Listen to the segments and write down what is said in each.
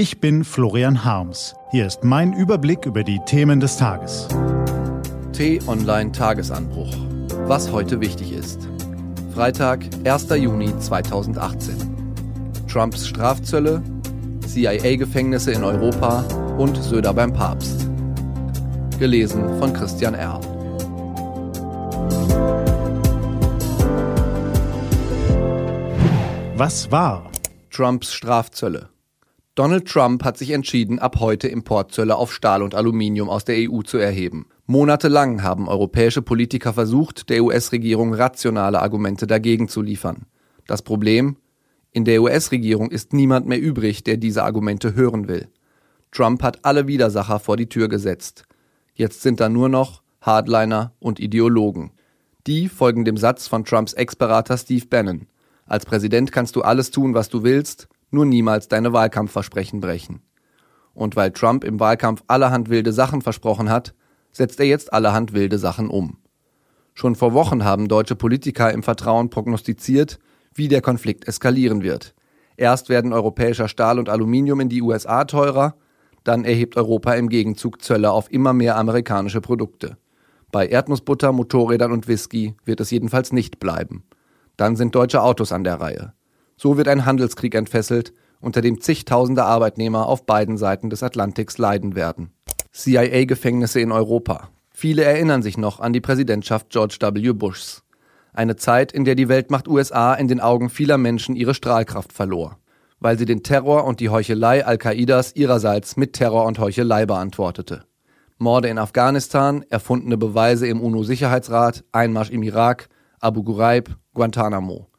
Ich bin Florian Harms. Hier ist mein Überblick über die Themen des Tages. T-Online Tagesanbruch. Was heute wichtig ist. Freitag, 1. Juni 2018. Trumps Strafzölle, CIA-Gefängnisse in Europa und Söder beim Papst. Gelesen von Christian Erl. Was war? Trumps Strafzölle. Donald Trump hat sich entschieden, ab heute Importzölle auf Stahl und Aluminium aus der EU zu erheben. Monatelang haben europäische Politiker versucht, der US-Regierung rationale Argumente dagegen zu liefern. Das Problem? In der US-Regierung ist niemand mehr übrig, der diese Argumente hören will. Trump hat alle Widersacher vor die Tür gesetzt. Jetzt sind da nur noch Hardliner und Ideologen. Die folgen dem Satz von Trumps Ex-Berater Steve Bannon. Als Präsident kannst du alles tun, was du willst, nur niemals deine Wahlkampfversprechen brechen. Und weil Trump im Wahlkampf allerhand wilde Sachen versprochen hat, setzt er jetzt allerhand wilde Sachen um. Schon vor Wochen haben deutsche Politiker im Vertrauen prognostiziert, wie der Konflikt eskalieren wird. Erst werden europäischer Stahl und Aluminium in die USA teurer, dann erhebt Europa im Gegenzug Zölle auf immer mehr amerikanische Produkte. Bei Erdnussbutter, Motorrädern und Whisky wird es jedenfalls nicht bleiben. Dann sind deutsche Autos an der Reihe. So wird ein Handelskrieg entfesselt, unter dem zigtausende Arbeitnehmer auf beiden Seiten des Atlantiks leiden werden. CIA-Gefängnisse in Europa. Viele erinnern sich noch an die Präsidentschaft George W. Bushs. Eine Zeit, in der die Weltmacht USA in den Augen vieler Menschen ihre Strahlkraft verlor, weil sie den Terror und die Heuchelei Al-Qaidas ihrerseits mit Terror und Heuchelei beantwortete. Morde in Afghanistan, erfundene Beweise im UNO-Sicherheitsrat, Einmarsch im Irak, Abu Ghraib, Guantanamo.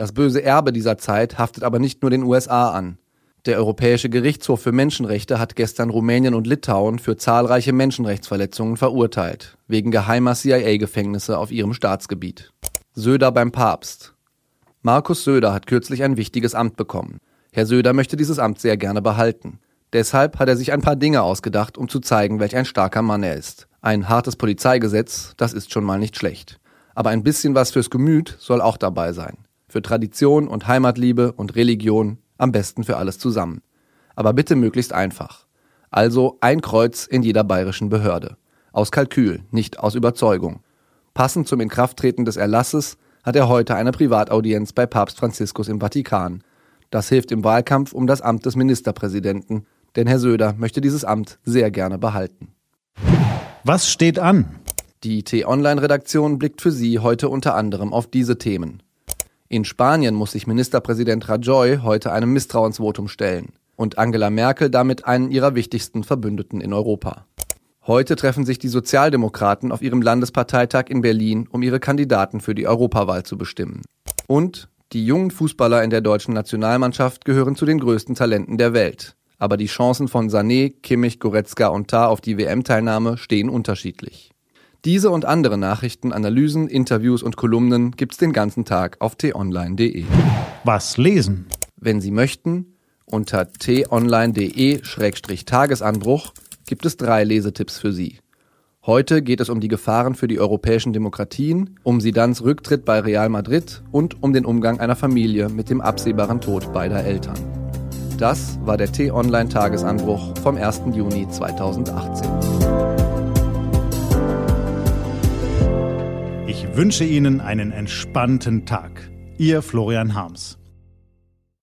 Das böse Erbe dieser Zeit haftet aber nicht nur den USA an. Der Europäische Gerichtshof für Menschenrechte hat gestern Rumänien und Litauen für zahlreiche Menschenrechtsverletzungen verurteilt, wegen geheimer CIA-Gefängnisse auf ihrem Staatsgebiet. Söder beim Papst. Markus Söder hat kürzlich ein wichtiges Amt bekommen. Herr Söder möchte dieses Amt sehr gerne behalten. Deshalb hat er sich ein paar Dinge ausgedacht, um zu zeigen, welch ein starker Mann er ist. Ein hartes Polizeigesetz, das ist schon mal nicht schlecht. Aber ein bisschen was fürs Gemüt soll auch dabei sein für Tradition und Heimatliebe und Religion, am besten für alles zusammen. Aber bitte möglichst einfach. Also ein Kreuz in jeder bayerischen Behörde. Aus Kalkül, nicht aus Überzeugung. Passend zum Inkrafttreten des Erlasses hat er heute eine Privataudienz bei Papst Franziskus im Vatikan. Das hilft im Wahlkampf um das Amt des Ministerpräsidenten, denn Herr Söder möchte dieses Amt sehr gerne behalten. Was steht an? Die T-Online-Redaktion blickt für Sie heute unter anderem auf diese Themen. In Spanien muss sich Ministerpräsident Rajoy heute einem Misstrauensvotum stellen und Angela Merkel damit einen ihrer wichtigsten Verbündeten in Europa. Heute treffen sich die Sozialdemokraten auf ihrem Landesparteitag in Berlin, um ihre Kandidaten für die Europawahl zu bestimmen. Und die jungen Fußballer in der deutschen Nationalmannschaft gehören zu den größten Talenten der Welt. Aber die Chancen von Sané, Kimmich, Goretzka und Tar auf die WM-Teilnahme stehen unterschiedlich. Diese und andere Nachrichten, Analysen, Interviews und Kolumnen gibt's den ganzen Tag auf t-online.de. Was lesen? Wenn Sie möchten, unter t-online.de-tagesanbruch gibt es drei Lesetipps für Sie. Heute geht es um die Gefahren für die europäischen Demokratien, um Sidans Rücktritt bei Real Madrid und um den Umgang einer Familie mit dem absehbaren Tod beider Eltern. Das war der T-Online-Tagesanbruch vom 1. Juni 2018. Ich wünsche Ihnen einen entspannten Tag. Ihr Florian Harms.